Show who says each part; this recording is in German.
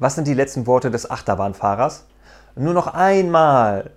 Speaker 1: Was sind die letzten Worte des Achterbahnfahrers? Nur noch einmal,